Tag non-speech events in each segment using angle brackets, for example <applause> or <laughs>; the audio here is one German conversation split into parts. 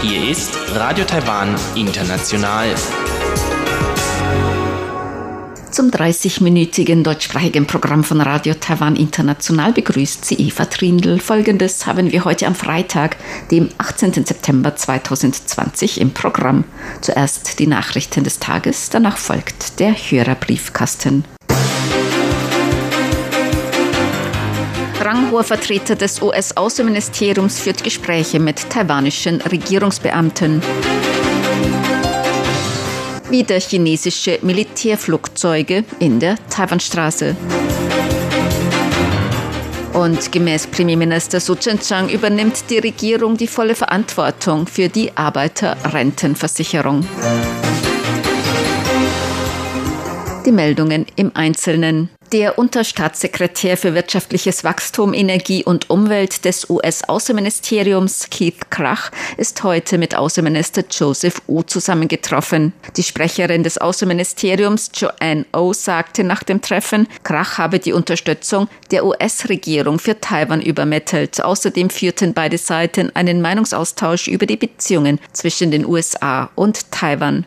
Hier ist Radio Taiwan International. Zum 30-minütigen deutschsprachigen Programm von Radio Taiwan International begrüßt sie Eva Trindl. Folgendes haben wir heute am Freitag, dem 18. September 2020 im Programm. Zuerst die Nachrichten des Tages, danach folgt der Hörerbriefkasten. Ranghoher Vertreter des US-Außenministeriums führt Gespräche mit taiwanischen Regierungsbeamten wieder chinesische Militärflugzeuge in der Taiwanstraße. Und gemäß Premierminister Su Tseng-Chang übernimmt die Regierung die volle Verantwortung für die Arbeiterrentenversicherung. Die Meldungen im Einzelnen. Der Unterstaatssekretär für wirtschaftliches Wachstum, Energie und Umwelt des US-Außenministeriums Keith Krach ist heute mit Außenminister Joseph Wu zusammengetroffen. Die Sprecherin des Außenministeriums Joanne O sagte nach dem Treffen, Krach habe die Unterstützung der US-Regierung für Taiwan übermittelt. Außerdem führten beide Seiten einen Meinungsaustausch über die Beziehungen zwischen den USA und Taiwan.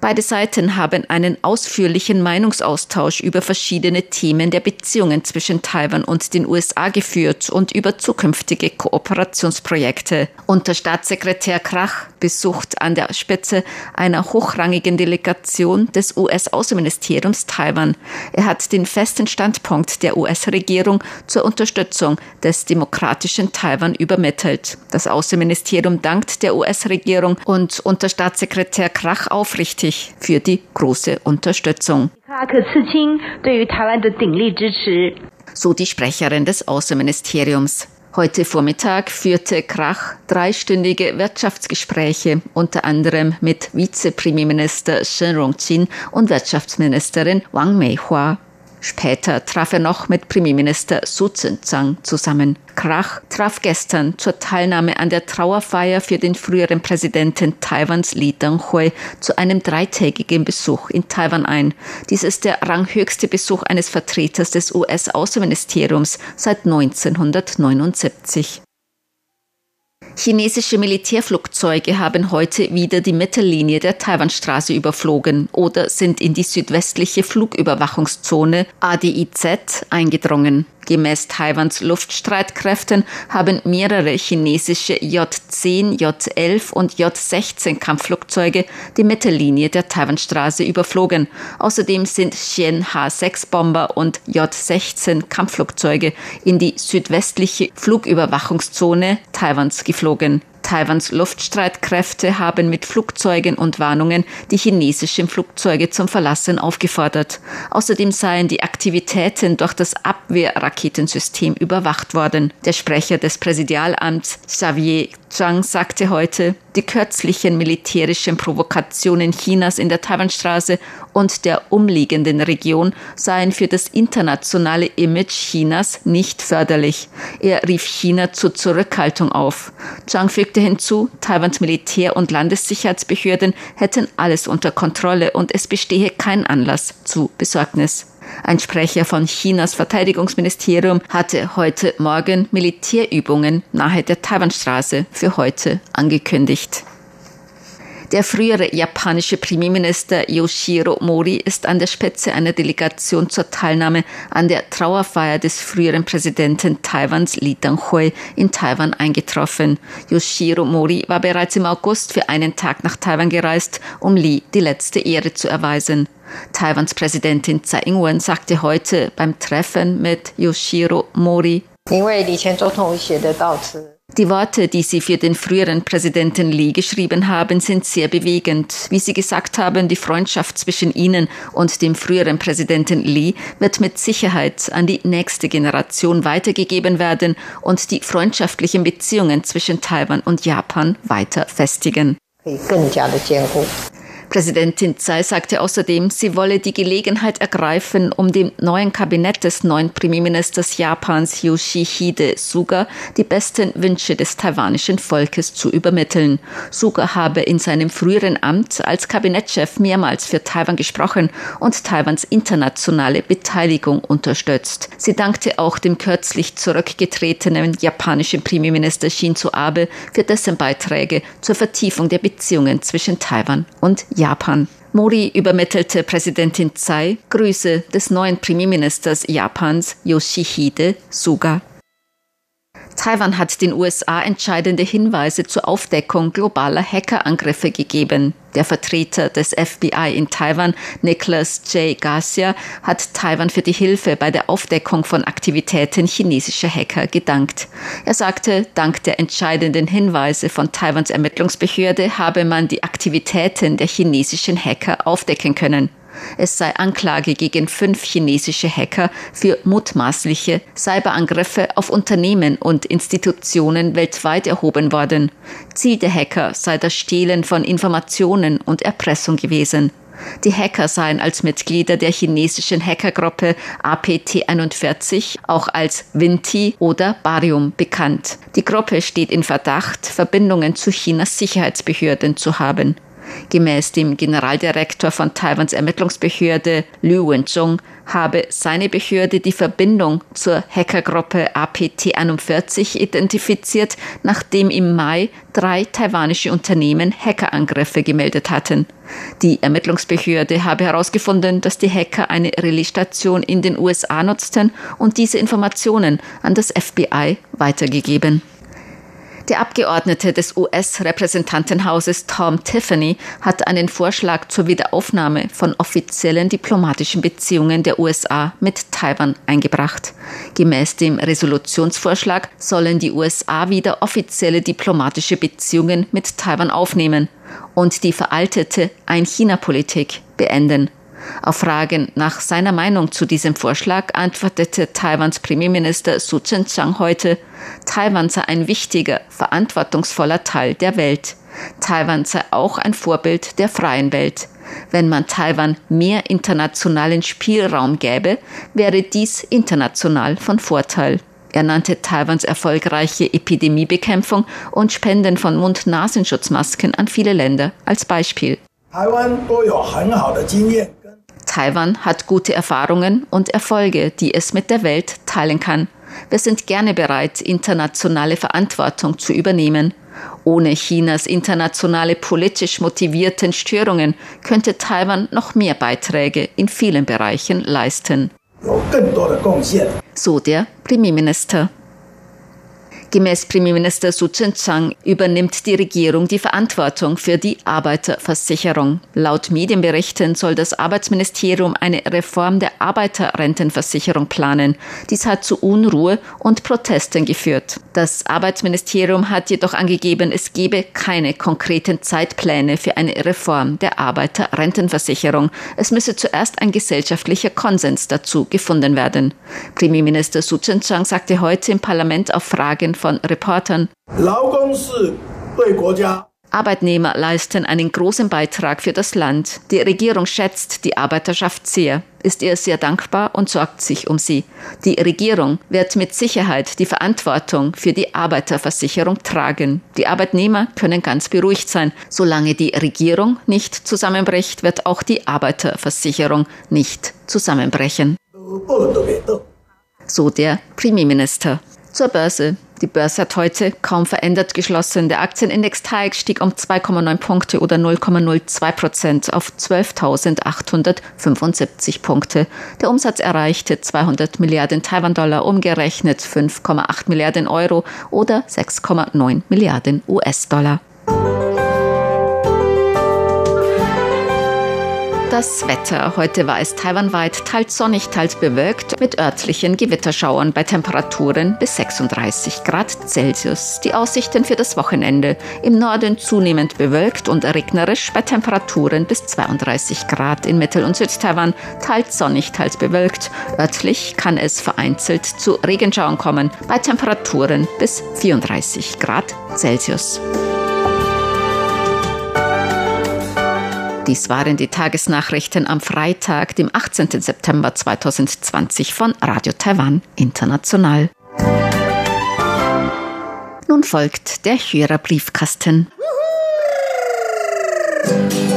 Beide Seiten haben einen ausführlichen Meinungsaustausch über verschiedene Themen der Beziehungen zwischen Taiwan und den USA geführt und über zukünftige Kooperationsprojekte. Unter Staatssekretär Krach besucht an der Spitze einer hochrangigen Delegation des US-Außenministeriums Taiwan. Er hat den festen Standpunkt der US-Regierung zur Unterstützung des demokratischen Taiwan übermittelt. Das Außenministerium dankt der US-Regierung und Unterstaatssekretär Krach aufrichtig für die große Unterstützung. So die Sprecherin des Außenministeriums. Heute Vormittag führte Krach dreistündige Wirtschaftsgespräche, unter anderem mit Vizepremierminister Shen Rongqin und Wirtschaftsministerin Wang Meihua. Später traf er noch mit Premierminister Su Tseng zusammen. Krach traf gestern zur Teilnahme an der Trauerfeier für den früheren Präsidenten Taiwans Li Denghui zu einem dreitägigen Besuch in Taiwan ein. Dies ist der ranghöchste Besuch eines Vertreters des US-Außenministeriums seit 1979. Chinesische Militärflugzeuge haben heute wieder die Mittellinie der Taiwanstraße überflogen oder sind in die südwestliche Flugüberwachungszone ADIZ eingedrungen. Gemäß Taiwans Luftstreitkräften haben mehrere chinesische J-10, J-11 und J-16 Kampfflugzeuge die Mittellinie der Taiwanstraße überflogen. Außerdem sind Xian H-6 und J-16 Kampfflugzeuge in die südwestliche Flugüberwachungszone Taiwans geflogen. Taiwans Luftstreitkräfte haben mit Flugzeugen und Warnungen die chinesischen Flugzeuge zum Verlassen aufgefordert. Außerdem seien die Aktivitäten durch das Abwehrraketensystem überwacht worden. Der Sprecher des Präsidialamts Xavier Zhang sagte heute, die kürzlichen militärischen Provokationen Chinas in der Taiwanstraße und der umliegenden Region seien für das internationale Image Chinas nicht förderlich. Er rief China zur Zurückhaltung auf. Zhang fügte hinzu, Taiwans Militär- und Landessicherheitsbehörden hätten alles unter Kontrolle und es bestehe kein Anlass zu Besorgnis. Ein Sprecher von Chinas Verteidigungsministerium hatte heute Morgen Militärübungen nahe der Taiwanstraße für heute angekündigt. Der frühere japanische Premierminister Yoshiro Mori ist an der Spitze einer Delegation zur Teilnahme an der Trauerfeier des früheren Präsidenten Taiwans Li Denghui in Taiwan eingetroffen. Yoshiro Mori war bereits im August für einen Tag nach Taiwan gereist, um Li die letzte Ehre zu erweisen. Taiwans Präsidentin Tsai Ing-wen sagte heute beim Treffen mit Yoshiro Mori, die Worte, die Sie für den früheren Präsidenten Lee geschrieben haben, sind sehr bewegend. Wie Sie gesagt haben, die Freundschaft zwischen Ihnen und dem früheren Präsidenten Lee wird mit Sicherheit an die nächste Generation weitergegeben werden und die freundschaftlichen Beziehungen zwischen Taiwan und Japan weiter festigen. Präsidentin Tsai sagte außerdem, sie wolle die Gelegenheit ergreifen, um dem neuen Kabinett des neuen Premierministers Japans Yoshihide Suga die besten Wünsche des taiwanischen Volkes zu übermitteln. Suga habe in seinem früheren Amt als Kabinettschef mehrmals für Taiwan gesprochen und Taiwans internationale Beteiligung unterstützt. Sie dankte auch dem kürzlich zurückgetretenen japanischen Premierminister Shinzo Abe für dessen Beiträge zur Vertiefung der Beziehungen zwischen Taiwan und Japan. Mori übermittelte Präsidentin Tsai Grüße des neuen Premierministers Japans Yoshihide Suga. Taiwan hat den USA entscheidende Hinweise zur Aufdeckung globaler Hackerangriffe gegeben. Der Vertreter des FBI in Taiwan, Nicholas J. Garcia, hat Taiwan für die Hilfe bei der Aufdeckung von Aktivitäten chinesischer Hacker gedankt. Er sagte, dank der entscheidenden Hinweise von Taiwans Ermittlungsbehörde habe man die Aktivitäten der chinesischen Hacker aufdecken können. Es sei Anklage gegen fünf chinesische Hacker für mutmaßliche Cyberangriffe auf Unternehmen und Institutionen weltweit erhoben worden. Ziel der Hacker sei das Stehlen von Informationen und Erpressung gewesen. Die Hacker seien als Mitglieder der chinesischen Hackergruppe APT41, auch als Vinti oder Barium bekannt. Die Gruppe steht in Verdacht, Verbindungen zu Chinas Sicherheitsbehörden zu haben. Gemäß dem Generaldirektor von Taiwans Ermittlungsbehörde Liu Wenzhong habe seine Behörde die Verbindung zur Hackergruppe APT41 identifiziert, nachdem im Mai drei taiwanische Unternehmen Hackerangriffe gemeldet hatten. Die Ermittlungsbehörde habe herausgefunden, dass die Hacker eine Relaisstation in den USA nutzten und diese Informationen an das FBI weitergegeben. Der Abgeordnete des US-Repräsentantenhauses Tom Tiffany hat einen Vorschlag zur Wiederaufnahme von offiziellen diplomatischen Beziehungen der USA mit Taiwan eingebracht. Gemäß dem Resolutionsvorschlag sollen die USA wieder offizielle diplomatische Beziehungen mit Taiwan aufnehmen und die veraltete Ein-China-Politik beenden. Auf Fragen nach seiner Meinung zu diesem Vorschlag antwortete Taiwans Premierminister Su Tseng-Chang heute, Taiwan sei ein wichtiger, verantwortungsvoller Teil der Welt. Taiwan sei auch ein Vorbild der freien Welt. Wenn man Taiwan mehr internationalen Spielraum gäbe, wäre dies international von Vorteil. Er nannte Taiwans erfolgreiche Epidemiebekämpfung und Spenden von Mund-Nasenschutzmasken an viele Länder als Beispiel. Taiwan hat gute Erfahrungen und Erfolge, die es mit der Welt teilen kann. Wir sind gerne bereit, internationale Verantwortung zu übernehmen. Ohne Chinas internationale politisch motivierten Störungen könnte Taiwan noch mehr Beiträge in vielen Bereichen leisten. So der Premierminister. Gemäß Premierminister Su Tseng-Chang übernimmt die Regierung die Verantwortung für die Arbeiterversicherung. Laut Medienberichten soll das Arbeitsministerium eine Reform der Arbeiterrentenversicherung planen. Dies hat zu Unruhe und Protesten geführt. Das Arbeitsministerium hat jedoch angegeben, es gebe keine konkreten Zeitpläne für eine Reform der Arbeiterrentenversicherung. Es müsse zuerst ein gesellschaftlicher Konsens dazu gefunden werden. Premierminister Su Tseng-Chang sagte heute im Parlament auf Fragen von Reportern. Arbeitnehmer leisten einen großen Beitrag für das Land. Die Regierung schätzt die Arbeiterschaft sehr, ist ihr sehr dankbar und sorgt sich um sie. Die Regierung wird mit Sicherheit die Verantwortung für die Arbeiterversicherung tragen. Die Arbeitnehmer können ganz beruhigt sein. Solange die Regierung nicht zusammenbricht, wird auch die Arbeiterversicherung nicht zusammenbrechen. So der Premierminister. Zur Börse. Die Börse hat heute kaum verändert geschlossen. Der Aktienindex TAIX stieg um 2,9 Punkte oder 0,02 Prozent auf 12.875 Punkte. Der Umsatz erreichte 200 Milliarden Taiwan-Dollar, umgerechnet 5,8 Milliarden Euro oder 6,9 Milliarden US-Dollar. Das Wetter. Heute war es taiwanweit teils sonnig, teils bewölkt mit örtlichen Gewitterschauern bei Temperaturen bis 36 Grad Celsius. Die Aussichten für das Wochenende. Im Norden zunehmend bewölkt und regnerisch bei Temperaturen bis 32 Grad in Mittel- und Südtaiwan, teils sonnig, teils bewölkt. Örtlich kann es vereinzelt zu Regenschauern kommen bei Temperaturen bis 34 Grad Celsius. Dies waren die Tagesnachrichten am Freitag, dem 18. September 2020 von Radio Taiwan International. Nun folgt der Hörerbriefkasten. sun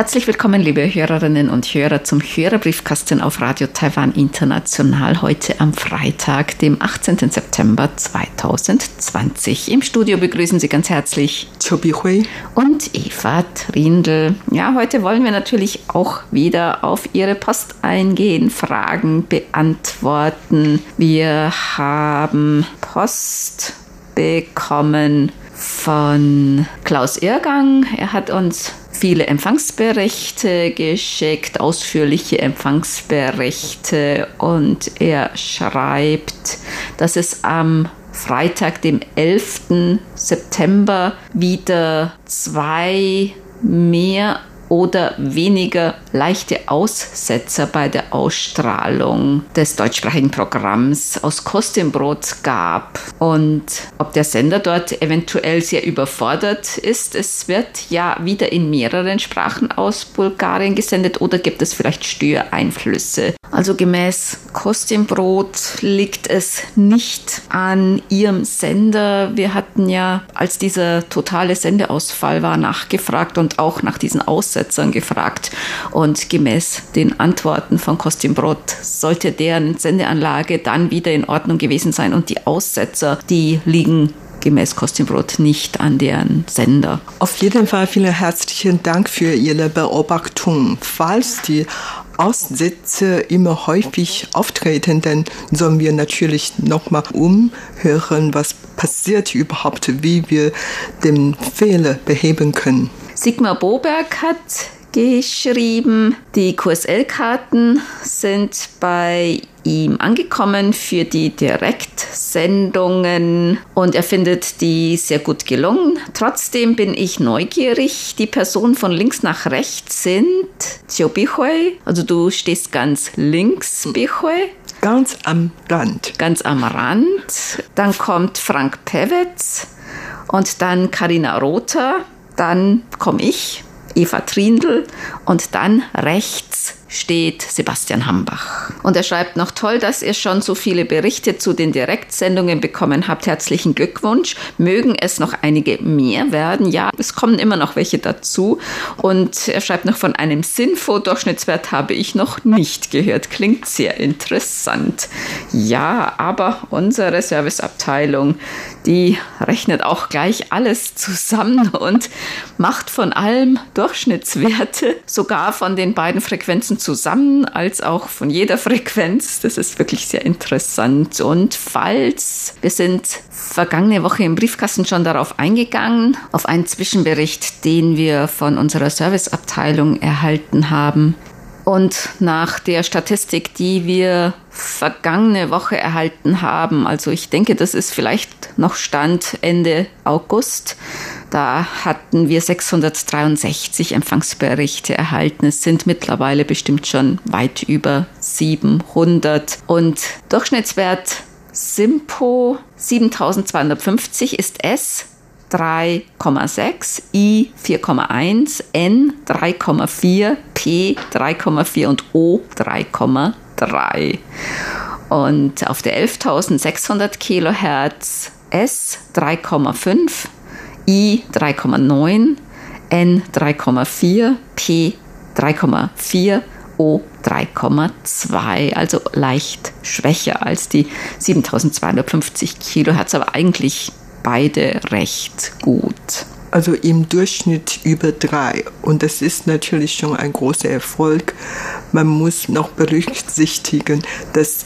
Herzlich willkommen, liebe Hörerinnen und Hörer, zum Hörerbriefkasten auf Radio Taiwan International heute am Freitag, dem 18. September 2020. Im Studio begrüßen Sie ganz herzlich Chobi Hui und Eva Trindl. Ja, heute wollen wir natürlich auch wieder auf Ihre Post eingehen, Fragen beantworten. Wir haben Post bekommen von Klaus Irrgang. Er hat uns viele Empfangsberichte geschickt, ausführliche Empfangsberichte und er schreibt, dass es am Freitag, dem 11. September, wieder zwei mehr oder weniger leichte Aussetzer bei der Ausstrahlung des deutschsprachigen Programms aus Kostimbrot gab und ob der Sender dort eventuell sehr überfordert ist. Es wird ja wieder in mehreren Sprachen aus Bulgarien gesendet oder gibt es vielleicht Störeinflüsse? Also gemäß Kostimbrot liegt es nicht an ihrem Sender. Wir hatten ja, als dieser totale Sendeausfall war, nachgefragt und auch nach diesen Aussetzern gefragt. Und gemäß den Antworten von Kostimbrot sollte deren Sendeanlage dann wieder in Ordnung gewesen sein. Und die Aussetzer, die liegen gemäß Kostimbrot nicht an deren Sender. Auf jeden Fall vielen herzlichen Dank für Ihre Beobachtung. Falls die Aussätze immer häufig auftreten, dann sollen wir natürlich nochmal umhören, was passiert überhaupt, wie wir den Fehler beheben können. Sigmar Boberg hat geschrieben. Die QSL-Karten sind bei ihm angekommen für die Direktsendungen und er findet die sehr gut gelungen. Trotzdem bin ich neugierig. Die Personen von links nach rechts sind Chio Bihui, also du stehst ganz links, Bihui. Ganz am Rand. Ganz am Rand. Dann kommt Frank Pewitz und dann Karina Rother. Dann komme ich, Eva Trindl und dann rechts steht Sebastian Hambach. Und er schreibt noch toll, dass ihr schon so viele Berichte zu den Direktsendungen bekommen habt. Herzlichen Glückwunsch. Mögen es noch einige mehr werden. Ja, es kommen immer noch welche dazu. Und er schreibt noch von einem Sinfo-Durchschnittswert habe ich noch nicht gehört. Klingt sehr interessant. Ja, aber unsere Serviceabteilung, die rechnet auch gleich alles zusammen und macht von allem Durchschnittswerte, sogar von den beiden Frequenzen zusammen als auch von jeder Frequenz. Das ist wirklich sehr interessant. Und falls wir sind vergangene Woche im Briefkasten schon darauf eingegangen, auf einen Zwischenbericht, den wir von unserer Serviceabteilung erhalten haben. Und nach der Statistik, die wir vergangene Woche erhalten haben, also ich denke, das ist vielleicht noch Stand Ende August, da hatten wir 663 Empfangsberichte erhalten. Es sind mittlerweile bestimmt schon weit über 700. Und Durchschnittswert Simpo 7250 ist S 3,6, I 4,1, N 3,4, P 3,4 und O 3,3. Und auf der 11.600 Kilohertz S 3,5, I 3,9, N 3,4, P 3,4, O 3,2, also leicht schwächer als die 7250 Kilohertz, aber eigentlich beide recht gut. Also im Durchschnitt über drei. Und das ist natürlich schon ein großer Erfolg. Man muss noch berücksichtigen, dass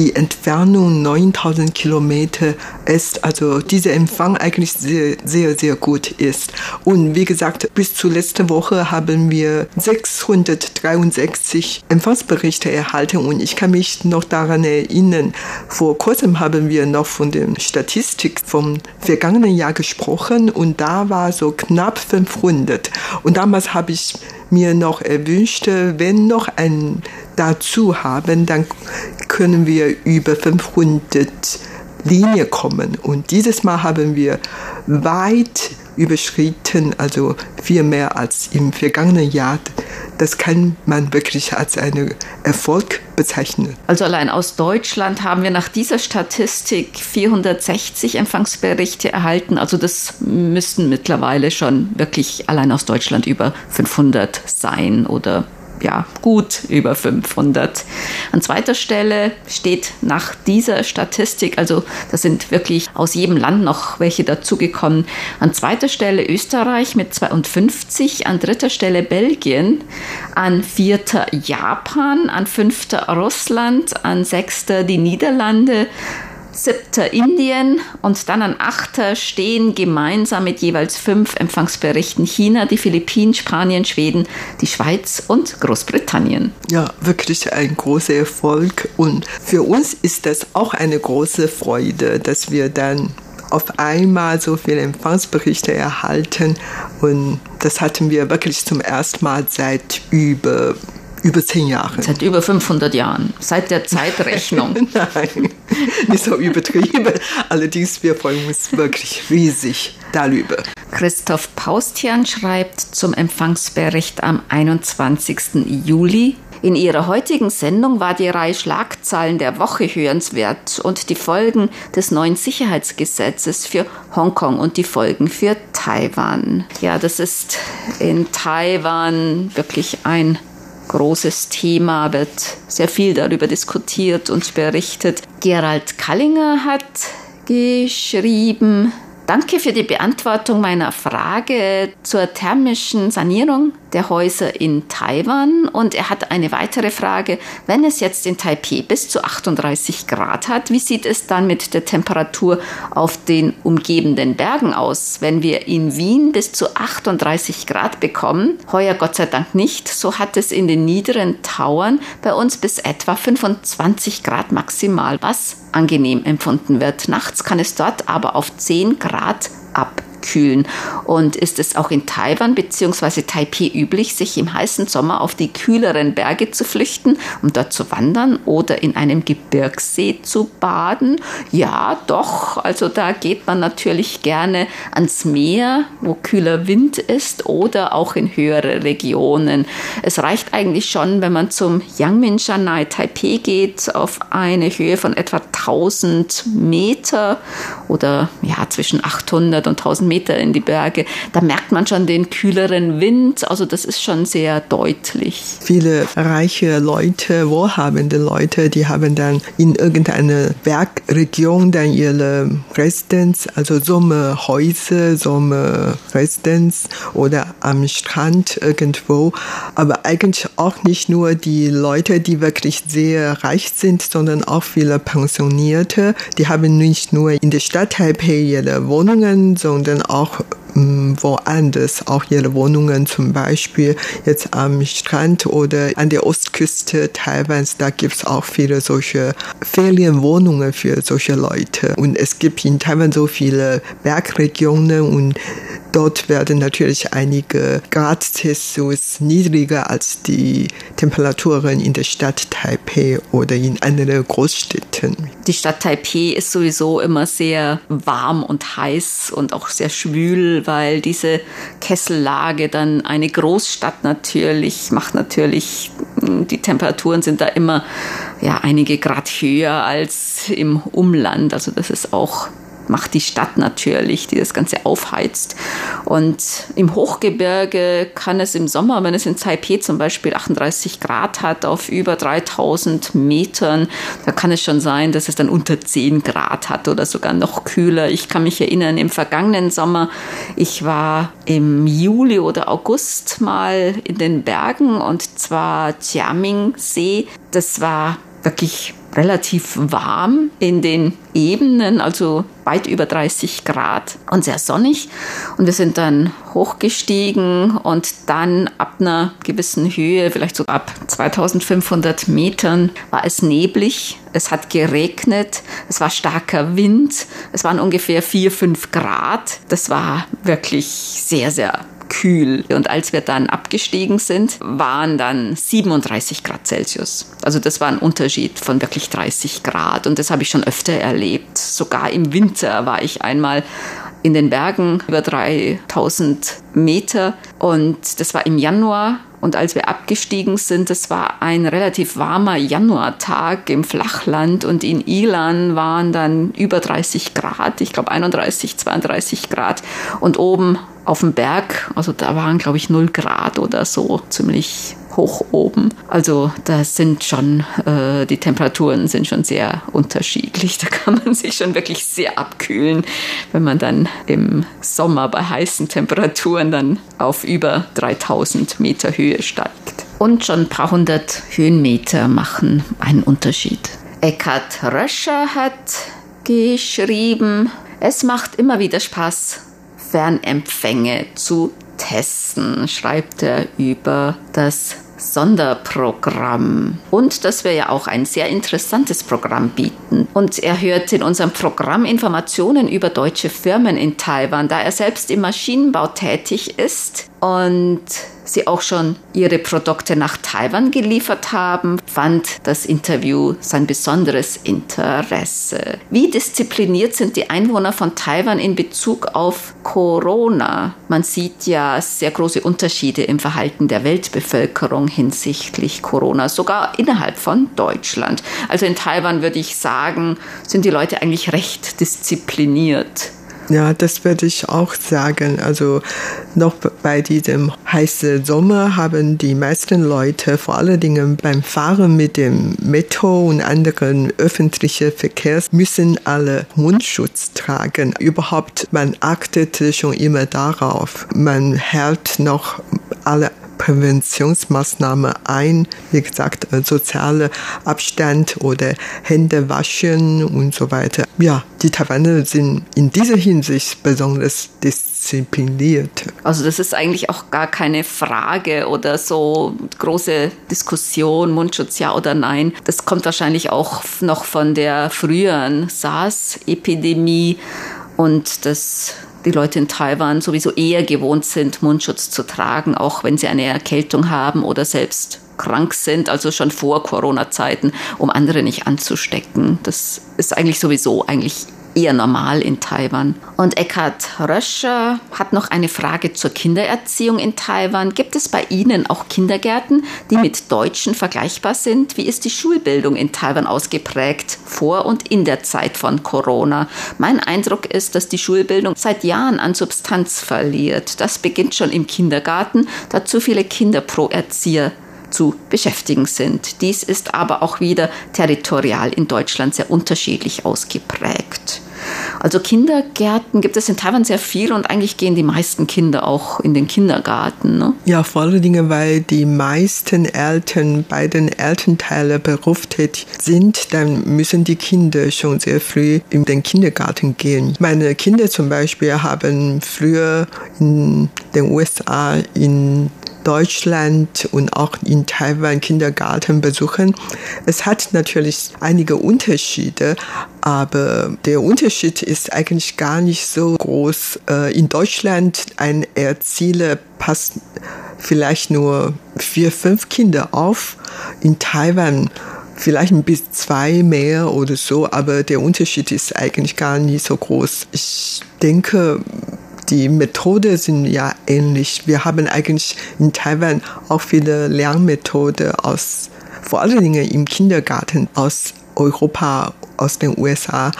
die Entfernung 9000 Kilometer ist, also dieser Empfang eigentlich sehr, sehr, sehr gut ist. Und wie gesagt, bis zur letzten Woche haben wir 663 Empfangsberichte erhalten und ich kann mich noch daran erinnern, vor kurzem haben wir noch von der Statistik vom vergangenen Jahr gesprochen und da war so knapp 500. Und damals habe ich mir noch erwünscht, wenn noch ein dazu haben, dann können wir über 500 Linie kommen. Und dieses Mal haben wir weit überschritten, also viel mehr als im vergangenen Jahr. Das kann man wirklich als einen Erfolg bezeichnen. Also allein aus Deutschland haben wir nach dieser Statistik 460 Empfangsberichte erhalten. Also das müssten mittlerweile schon wirklich allein aus Deutschland über 500 sein oder ja, gut über 500. An zweiter Stelle steht nach dieser Statistik, also da sind wirklich aus jedem Land noch welche dazugekommen, an zweiter Stelle Österreich mit 52, an dritter Stelle Belgien, an vierter Japan, an fünfter Russland, an sechster die Niederlande, siebter Indien und dann an achter stehen gemeinsam mit jeweils fünf Empfangsberichten China, die Philippinen, Spanien, Schweden, die Schweiz und Großbritannien. Ja, wirklich ein großer Erfolg und für uns ist das auch eine große Freude, dass wir dann auf einmal so viele Empfangsberichte erhalten und das hatten wir wirklich zum ersten Mal seit über über zehn Jahren. Seit über 500 Jahren, seit der Zeitrechnung. <laughs> Nein, nicht so übertrieben. Allerdings, wir freuen uns wirklich riesig darüber. Christoph Paustian schreibt zum Empfangsbericht am 21. Juli. In ihrer heutigen Sendung war die Reihe Schlagzeilen der Woche hörenswert und die Folgen des neuen Sicherheitsgesetzes für Hongkong und die Folgen für Taiwan. Ja, das ist in Taiwan wirklich ein großes Thema, wird sehr viel darüber diskutiert und berichtet. Gerald Kallinger hat geschrieben, Danke für die Beantwortung meiner Frage zur thermischen Sanierung der Häuser in Taiwan. Und er hat eine weitere Frage. Wenn es jetzt in Taipei bis zu 38 Grad hat, wie sieht es dann mit der Temperatur auf den umgebenden Bergen aus? Wenn wir in Wien bis zu 38 Grad bekommen, heuer Gott sei Dank nicht, so hat es in den niederen Tauern bei uns bis etwa 25 Grad maximal, was angenehm empfunden wird. Nachts kann es dort aber auf 10 Grad ab abkühlen. Und ist es auch in Taiwan bzw. Taipei üblich, sich im heißen Sommer auf die kühleren Berge zu flüchten, um dort zu wandern oder in einem Gebirgssee zu baden? Ja, doch. Also da geht man natürlich gerne ans Meer, wo kühler Wind ist oder auch in höhere Regionen. Es reicht eigentlich schon, wenn man zum Yangmingshanai Taipei geht, auf eine Höhe von etwa 1000 Meter oder ja zwischen 800 und 1000 Meter in die Berge, da merkt man schon den kühleren Wind. Also das ist schon sehr deutlich. Viele reiche Leute, wohlhabende Leute, die haben dann in irgendeiner Bergregion dann ihre Residenz, also Sommerhäuser, Sommerresidenz oder am Strand irgendwo. Aber eigentlich auch nicht nur die Leute, die wirklich sehr reich sind, sondern auch viele Pensionierte. Die haben nicht nur in der Stadt Taipei ihre Wohnungen, sondern auch woanders, auch ihre Wohnungen zum Beispiel jetzt am Strand oder an der Ostküste Taiwans, da gibt es auch viele solche Ferienwohnungen für solche Leute. Und es gibt in Taiwan so viele Bergregionen und Dort werden natürlich einige Grad Celsius niedriger als die Temperaturen in der Stadt Taipei oder in anderen Großstädten. Die Stadt Taipei ist sowieso immer sehr warm und heiß und auch sehr schwül, weil diese Kessellage dann eine Großstadt natürlich macht natürlich die Temperaturen sind da immer ja einige Grad höher als im Umland. Also das ist auch macht die Stadt natürlich, die das Ganze aufheizt. Und im Hochgebirge kann es im Sommer, wenn es in Taipei zum Beispiel 38 Grad hat, auf über 3000 Metern, da kann es schon sein, dass es dann unter 10 Grad hat oder sogar noch kühler. Ich kann mich erinnern, im vergangenen Sommer, ich war im Juli oder August mal in den Bergen und zwar Jiaming See. Das war wirklich relativ warm in den Ebenen, also weit über 30 Grad und sehr sonnig. Und wir sind dann hochgestiegen und dann ab einer gewissen Höhe, vielleicht so ab 2500 Metern, war es neblig. Es hat geregnet, es war starker Wind, es waren ungefähr 4, 5 Grad. Das war wirklich sehr, sehr kühl. Und als wir dann abgestiegen sind, waren dann 37 Grad Celsius. Also das war ein Unterschied von wirklich 30 Grad. Und das habe ich schon öfter erlebt. Sogar im Winter war ich einmal in den Bergen über 3000 Meter und das war im Januar und als wir abgestiegen sind, das war ein relativ warmer Januartag im Flachland und in Ilan waren dann über 30 Grad, ich glaube 31, 32 Grad. Und oben auf dem Berg, also da waren glaube ich 0 Grad oder so, ziemlich hoch oben. Also da sind schon, äh, die Temperaturen sind schon sehr unterschiedlich. Da kann man <laughs> sich schon wirklich sehr abkühlen, wenn man dann im Sommer bei heißen Temperaturen dann auf über 3000 Meter Höhe steigt. Und schon ein paar hundert Höhenmeter machen einen Unterschied. Eckhard Röscher hat geschrieben, es macht immer wieder Spaß, Fernempfänge zu testen, schreibt er über das Sonderprogramm und dass wir ja auch ein sehr interessantes Programm bieten. Und er hört in unserem Programm Informationen über deutsche Firmen in Taiwan, da er selbst im Maschinenbau tätig ist und sie auch schon ihre Produkte nach Taiwan geliefert haben, fand das Interview sein besonderes Interesse. Wie diszipliniert sind die Einwohner von Taiwan in Bezug auf Corona? Man sieht ja sehr große Unterschiede im Verhalten der Weltbevölkerung hinsichtlich Corona, sogar innerhalb von Deutschland. Also in Taiwan würde ich sagen, sind die Leute eigentlich recht diszipliniert. Ja, das würde ich auch sagen. Also noch bei diesem heißen Sommer haben die meisten Leute vor allen Dingen beim Fahren mit dem Metro und anderen öffentlichen Verkehrs müssen alle Mundschutz tragen. Überhaupt, man achtete schon immer darauf. Man hält noch alle Präventionsmaßnahmen ein, wie gesagt, äh, soziale Abstand oder Hände waschen und so weiter. Ja, die Taiwaner sind in dieser Hinsicht besonders diszipliniert. Also das ist eigentlich auch gar keine Frage oder so große Diskussion, Mundschutz ja oder nein. Das kommt wahrscheinlich auch noch von der früheren SARS-Epidemie und das die Leute in Taiwan sowieso eher gewohnt sind, Mundschutz zu tragen, auch wenn sie eine Erkältung haben oder selbst krank sind, also schon vor Corona-Zeiten, um andere nicht anzustecken. Das ist eigentlich sowieso eigentlich eher normal in Taiwan. Und Eckhard Röscher hat noch eine Frage zur Kindererziehung in Taiwan. Gibt es bei Ihnen auch Kindergärten, die mit deutschen vergleichbar sind? Wie ist die Schulbildung in Taiwan ausgeprägt vor und in der Zeit von Corona? Mein Eindruck ist, dass die Schulbildung seit Jahren an Substanz verliert. Das beginnt schon im Kindergarten, da zu viele Kinder pro Erzieher zu beschäftigen sind. Dies ist aber auch wieder territorial in Deutschland sehr unterschiedlich ausgeprägt. Also Kindergärten gibt es in Taiwan sehr viel und eigentlich gehen die meisten Kinder auch in den Kindergarten. Ne? Ja, vor allen Dingen, weil die meisten Eltern bei den Elternteilen berufstätig sind, dann müssen die Kinder schon sehr früh in den Kindergarten gehen. Meine Kinder zum Beispiel haben früher in den USA in Deutschland und auch in Taiwan Kindergarten besuchen. Es hat natürlich einige Unterschiede, aber der Unterschied ist eigentlich gar nicht so groß. Äh, in Deutschland ein Erzieher passt vielleicht nur vier, fünf Kinder auf. In Taiwan vielleicht ein bis zwei mehr oder so, aber der Unterschied ist eigentlich gar nicht so groß. Ich denke, die Methode sind ja ähnlich. Wir haben eigentlich in Taiwan auch viele Lernmethoden aus, vor allen Dingen im Kindergarten aus Europa, aus den USA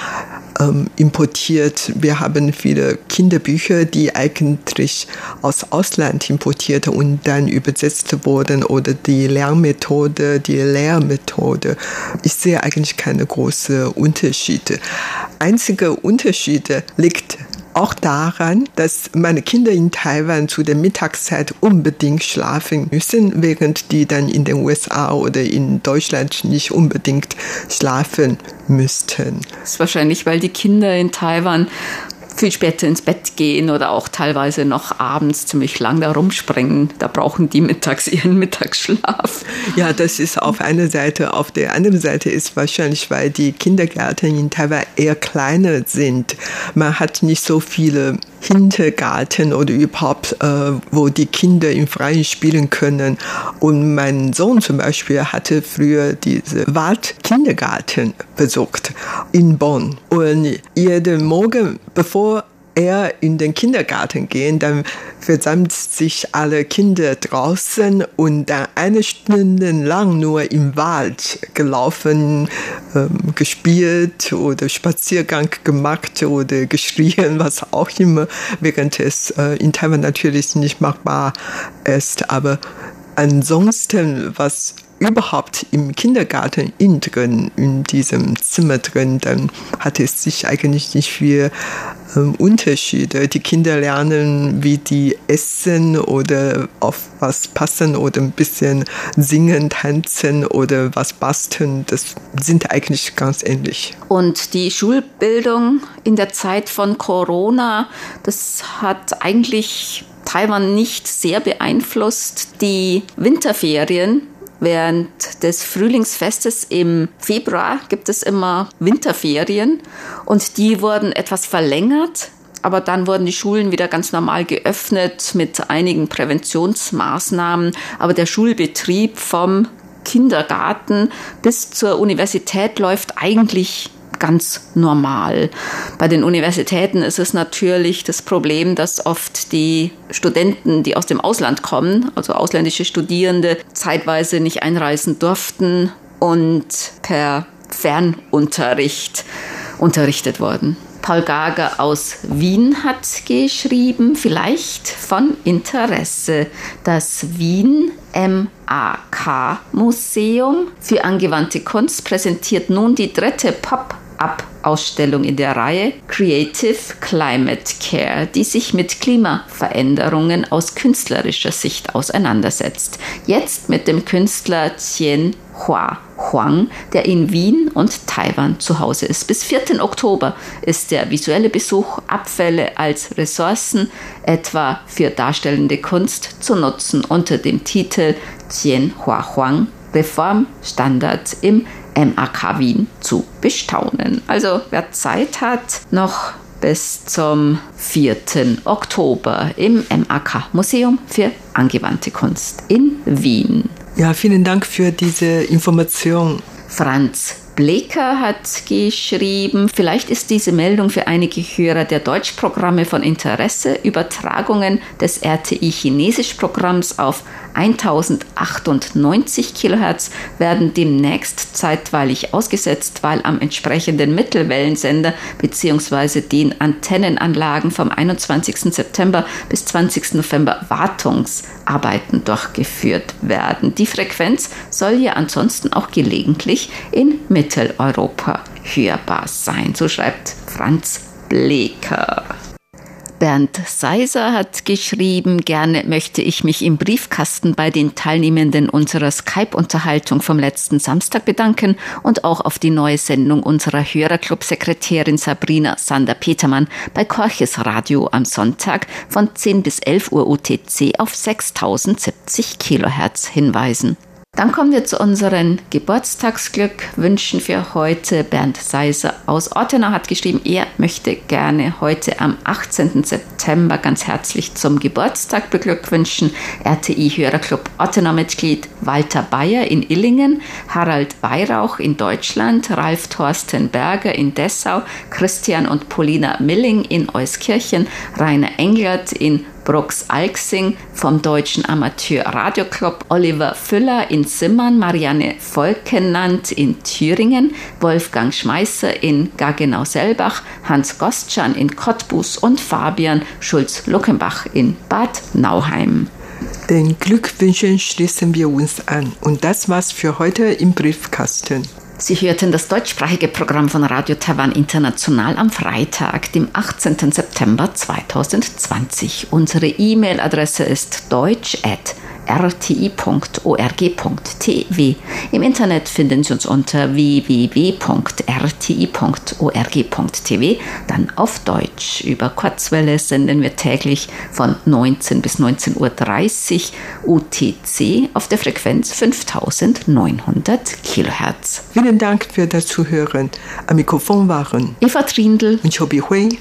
ähm, importiert. Wir haben viele Kinderbücher, die eigentlich aus Ausland importiert und dann übersetzt wurden oder die Lernmethode, die Lehrmethode. Ich sehe eigentlich keine großen Unterschiede. Einzige Unterschiede liegt auch daran, dass meine Kinder in Taiwan zu der Mittagszeit unbedingt schlafen müssen, während die dann in den USA oder in Deutschland nicht unbedingt schlafen müssten. Das ist wahrscheinlich, weil die Kinder in Taiwan viel später ins Bett gehen oder auch teilweise noch abends ziemlich lang da rumspringen. Da brauchen die mittags ihren Mittagsschlaf. Ja, das ist auf einer Seite. Auf der anderen Seite ist wahrscheinlich, weil die Kindergärten in Taiwan eher kleiner sind. Man hat nicht so viele Hintergarten oder überhaupt, äh, wo die Kinder im Freien spielen können. Und mein Sohn zum Beispiel hatte früher diese Waldkindergarten besucht in Bonn. Und jeden Morgen, bevor er in den Kindergarten gehen, dann versammelt sich alle Kinder draußen und dann eine Stunde lang nur im Wald gelaufen, ähm, gespielt oder Spaziergang gemacht oder geschrien, was auch immer, während es äh, in Taiwan natürlich nicht machbar ist. Aber ansonsten, was überhaupt im Kindergarten innen drin, in diesem Zimmer drin, dann hat es sich eigentlich nicht viel ähm, Unterschiede. Die Kinder lernen, wie die essen oder auf was passen oder ein bisschen singen, tanzen oder was basteln. Das sind eigentlich ganz ähnlich. Und die Schulbildung in der Zeit von Corona, das hat eigentlich Taiwan nicht sehr beeinflusst. Die Winterferien Während des Frühlingsfestes im Februar gibt es immer Winterferien und die wurden etwas verlängert. Aber dann wurden die Schulen wieder ganz normal geöffnet mit einigen Präventionsmaßnahmen. Aber der Schulbetrieb vom Kindergarten bis zur Universität läuft eigentlich ganz normal. Bei den Universitäten ist es natürlich das Problem, dass oft die Studenten, die aus dem Ausland kommen, also ausländische Studierende, zeitweise nicht einreisen durften und per Fernunterricht unterrichtet wurden. Paul Gager aus Wien hat geschrieben, vielleicht von Interesse. Das Wien MAK Museum für angewandte Kunst präsentiert nun die dritte Pop Up-Ausstellung in der Reihe Creative Climate Care, die sich mit Klimaveränderungen aus künstlerischer Sicht auseinandersetzt. Jetzt mit dem Künstler Tien Hua Huang, der in Wien und Taiwan zu Hause ist. Bis 4. Oktober ist der visuelle Besuch Abfälle als Ressourcen, etwa für darstellende Kunst, zu nutzen unter dem Titel Tien Hua Huang Reformstandard im MAK Wien zu bestaunen. Also wer Zeit hat, noch bis zum 4. Oktober im MAK Museum für angewandte Kunst in Wien. Ja, vielen Dank für diese Information. Franz Bleker hat geschrieben, vielleicht ist diese Meldung für einige Hörer der Deutschprogramme von Interesse. Übertragungen des RTI-Chinesisch-Programms auf 1098 kHz werden demnächst zeitweilig ausgesetzt, weil am entsprechenden Mittelwellensender bzw. den Antennenanlagen vom 21. September bis 20. November Wartungsarbeiten durchgeführt werden. Die Frequenz soll ja ansonsten auch gelegentlich in Mitteleuropa hörbar sein, so schreibt Franz Bleker. Bernd Seiser hat geschrieben, gerne möchte ich mich im Briefkasten bei den Teilnehmenden unserer Skype-Unterhaltung vom letzten Samstag bedanken und auch auf die neue Sendung unserer Hörerclub-Sekretärin Sabrina Sander-Petermann bei Korches Radio am Sonntag von 10 bis 11 Uhr UTC auf 6070 Kilohertz hinweisen. Dann kommen wir zu unseren Geburtstagsglückwünschen für heute. Bernd Seiser aus Ottenau hat geschrieben, er möchte gerne heute am 18. September ganz herzlich zum Geburtstag beglückwünschen. RTI-Hörerclub Ottenau-Mitglied Walter Bayer in Illingen, Harald Weihrauch in Deutschland, Ralf Thorsten Berger in Dessau, Christian und Polina Milling in Euskirchen, Rainer Englert in Brooks-Alksing vom Deutschen Amateur Radioclub, Oliver Füller in Simmern, Marianne Volkenland in Thüringen, Wolfgang Schmeißer in Gaggenau-Selbach, Hans Gostschan in Cottbus und Fabian Schulz-Luckenbach in Bad Nauheim. Den Glückwünschen schließen wir uns an. Und das war's für heute im Briefkasten. Sie hörten das deutschsprachige Programm von Radio Taiwan International am Freitag, dem 18. September 2020. Unsere E-Mail-Adresse ist deutsch@ rti.org.tv. Im Internet finden Sie uns unter www.rti.org.tv, dann auf Deutsch. Über Kurzwelle senden wir täglich von 19 bis 19.30 Uhr UTC auf der Frequenz 5900 Kilohertz. Vielen Dank für das Zuhören. Am Mikrofon waren Eva Trindl und Chobi Hui.